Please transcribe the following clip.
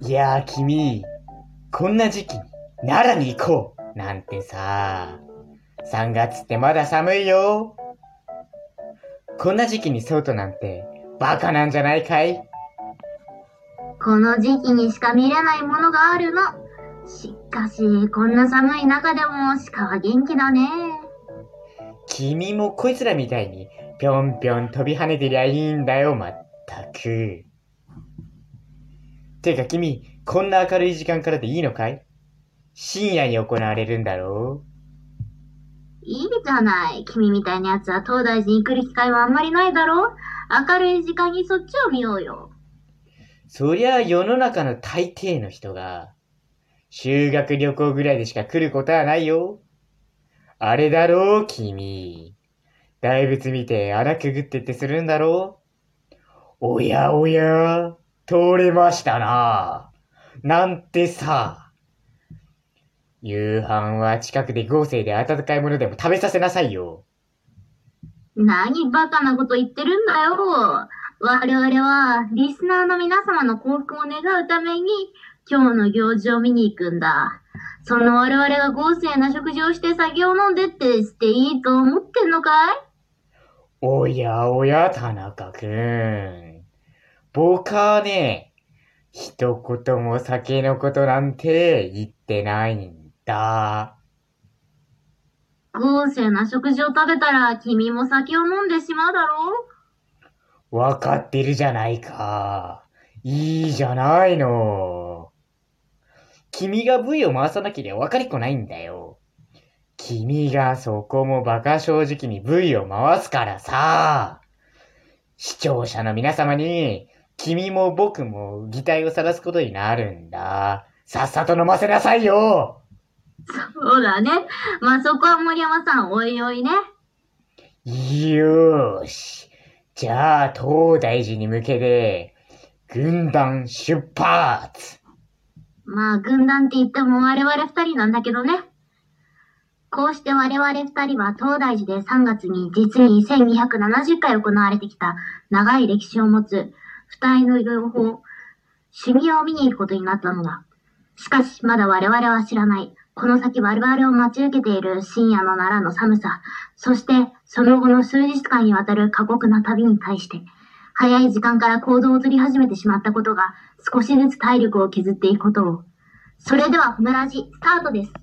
いやー、君、こんな時期に奈良に行こうなんてさ、3月ってまだ寒いよ。こんな時期に外なんてバカなんじゃないかい？この時期にしか見れないものがあるの。しかし、こんな寒い中でも鹿は元気だね。君もこいつらみたいにぴょんぴょん飛び跳ねてりゃいいんだよ、まったく。てか君、こんな明るい時間からでいいのかい？深夜に行われるんだろう？いいじゃない。君みたいなやつは東大寺に来る機会はあんまりないだろう？明るい時間にそっちを見ようよ。そりゃ世の中の大抵の人が、修学旅行ぐらいでしか来ることはないよ。あれだろう、君。大仏見て穴くぐってってするんだろうおやおや、通れましたな。なんてさ。夕飯は近くで豪勢で温かいものでも食べさせなさいよ。何バカなこと言ってるんだよ。我々は、リスナーの皆様の幸福を願うために、今日の行事を見に行くんだ。その我々が豪勢な食事をして酒を飲んでってしていいと思ってんのかい？おやおや、田中くん。僕はね、一言も酒のことなんて言ってないんだ。豪勢な食事を食べたら君も酒を飲んでしまうだろう？わかってるじゃないか。いいじゃないの。君が V を回さなければ分かりっこないんだよ。君がそこも馬鹿正直に V を回すからさ。視聴者の皆様に、君も僕も擬態を晒すことになるんだ。さっさと飲ませなさいよそうだね。まあ、そこは森山さん、おいおいね。よーし。じゃあ、東大寺に向けて、軍団出発まあ、軍団って言っても我々二人なんだけどね。こうして我々二人は東大寺で3月に実に1270回行われてきた長い歴史を持つ二重の両方、趣味を見に行くことになったのだ。しかし、まだ我々は知らない。この先我々を待ち受けている深夜の奈良の寒さ、そしてその後の数日間にわたる過酷な旅に対して、早い時間から行動を取り始めてしまったことが少しずつ体力を削っていくことを。それでは、ふなラジ、スタートです。